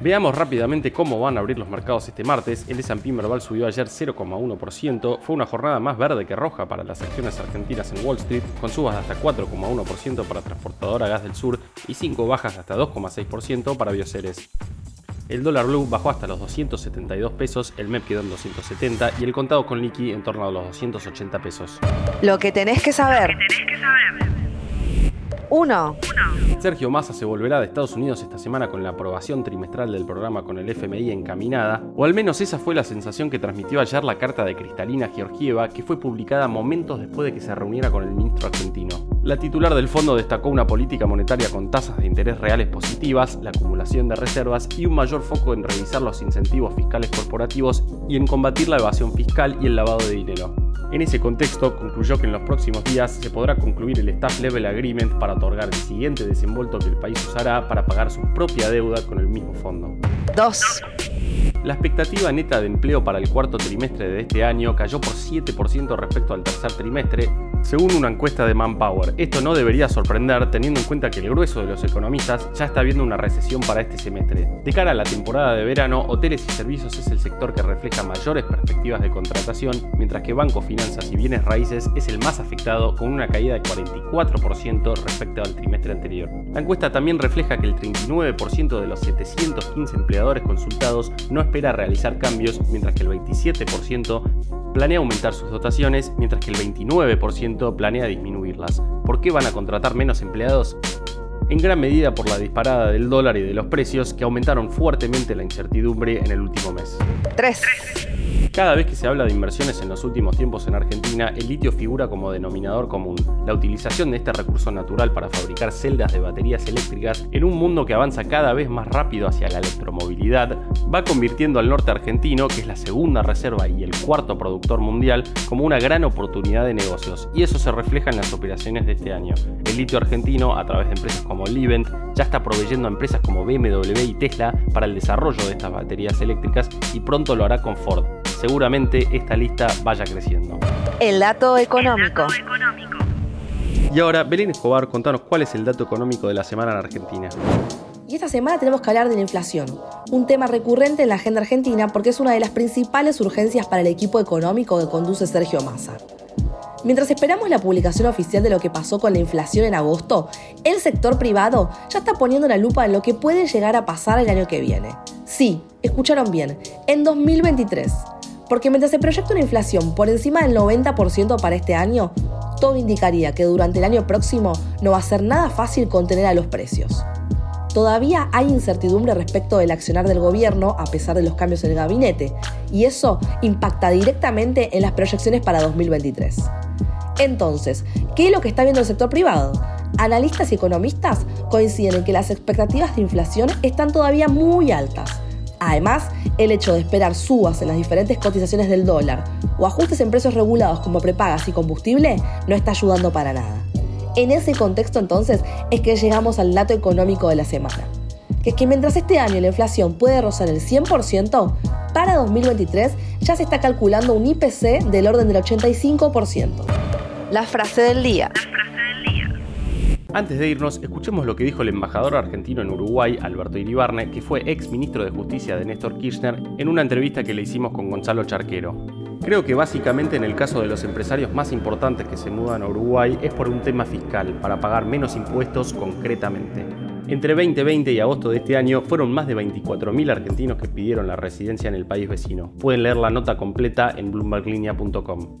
Veamos rápidamente cómo van a abrir los mercados este martes. El S&P Merval subió ayer 0,1%. Fue una jornada más verde que roja para las acciones argentinas en Wall Street, con subas de hasta 4,1% para Transportadora Gas del Sur y 5 bajas hasta 2,6% para Bioceres. El dólar blue bajó hasta los 272 pesos, el MEP quedó en 270 y el contado con liqui en torno a los 280 pesos. Lo que tenés que saber. 1. Sergio Massa se volverá de Estados Unidos esta semana con la aprobación trimestral del programa con el FMI encaminada, o al menos esa fue la sensación que transmitió ayer la carta de Cristalina Georgieva, que fue publicada momentos después de que se reuniera con el ministro argentino. La titular del fondo destacó una política monetaria con tasas de interés reales positivas, la acumulación de reservas y un mayor foco en revisar los incentivos fiscales corporativos y en combatir la evasión fiscal y el lavado de dinero. En ese contexto, concluyó que en los próximos días se podrá concluir el Staff Level Agreement para otorgar el siguiente desenvolto que el país usará para pagar su propia deuda con el mismo fondo. 2. La expectativa neta de empleo para el cuarto trimestre de este año cayó por 7% respecto al tercer trimestre, según una encuesta de Manpower. Esto no debería sorprender teniendo en cuenta que el grueso de los economistas ya está viendo una recesión para este semestre. De cara a la temporada de verano, hoteles y servicios es el sector que refleja mayores perspectivas de contratación, mientras que banco, finanzas y bienes raíces es el más afectado con una caída de 44% respecto al trimestre anterior. La encuesta también refleja que el 39% de los 715 empleadores consultados no espera realizar cambios, mientras que el 27% planea aumentar sus dotaciones, mientras que el 29% planea disminuirlas. ¿Por qué van a contratar menos empleados? En gran medida por la disparada del dólar y de los precios que aumentaron fuertemente la incertidumbre en el último mes. 3. Cada vez que se habla de inversiones en los últimos tiempos en Argentina, el litio figura como denominador común. La utilización de este recurso natural para fabricar celdas de baterías eléctricas en un mundo que avanza cada vez más rápido hacia la electromovilidad, va convirtiendo al norte argentino, que es la segunda reserva y el cuarto productor mundial, como una gran oportunidad de negocios, y eso se refleja en las operaciones de este año. El litio argentino, a través de empresas como Livent, ya está proveyendo a empresas como BMW y Tesla para el desarrollo de estas baterías eléctricas y pronto lo hará con Ford seguramente esta lista vaya creciendo. El dato económico. Y ahora, Belén Escobar, contanos cuál es el dato económico de la semana en Argentina. Y esta semana tenemos que hablar de la inflación, un tema recurrente en la agenda argentina porque es una de las principales urgencias para el equipo económico que conduce Sergio Massa. Mientras esperamos la publicación oficial de lo que pasó con la inflación en agosto, el sector privado ya está poniendo la lupa en lo que puede llegar a pasar el año que viene. Sí, escucharon bien, en 2023. Porque mientras se proyecta una inflación por encima del 90% para este año, todo indicaría que durante el año próximo no va a ser nada fácil contener a los precios. Todavía hay incertidumbre respecto del accionar del gobierno a pesar de los cambios en el gabinete, y eso impacta directamente en las proyecciones para 2023. Entonces, ¿qué es lo que está viendo el sector privado? Analistas y economistas coinciden en que las expectativas de inflación están todavía muy altas Además, el hecho de esperar subas en las diferentes cotizaciones del dólar o ajustes en precios regulados como prepagas y combustible no está ayudando para nada. En ese contexto entonces es que llegamos al dato económico de la semana, que es que mientras este año la inflación puede rozar el 100%, para 2023 ya se está calculando un IPC del orden del 85%. La frase del día. Antes de irnos, escuchemos lo que dijo el embajador argentino en Uruguay, Alberto Iribarne, que fue ex ministro de Justicia de Néstor Kirchner, en una entrevista que le hicimos con Gonzalo Charquero. Creo que básicamente en el caso de los empresarios más importantes que se mudan a Uruguay es por un tema fiscal, para pagar menos impuestos concretamente. Entre 2020 y agosto de este año fueron más de 24.000 argentinos que pidieron la residencia en el país vecino. Pueden leer la nota completa en bloomberglinea.com.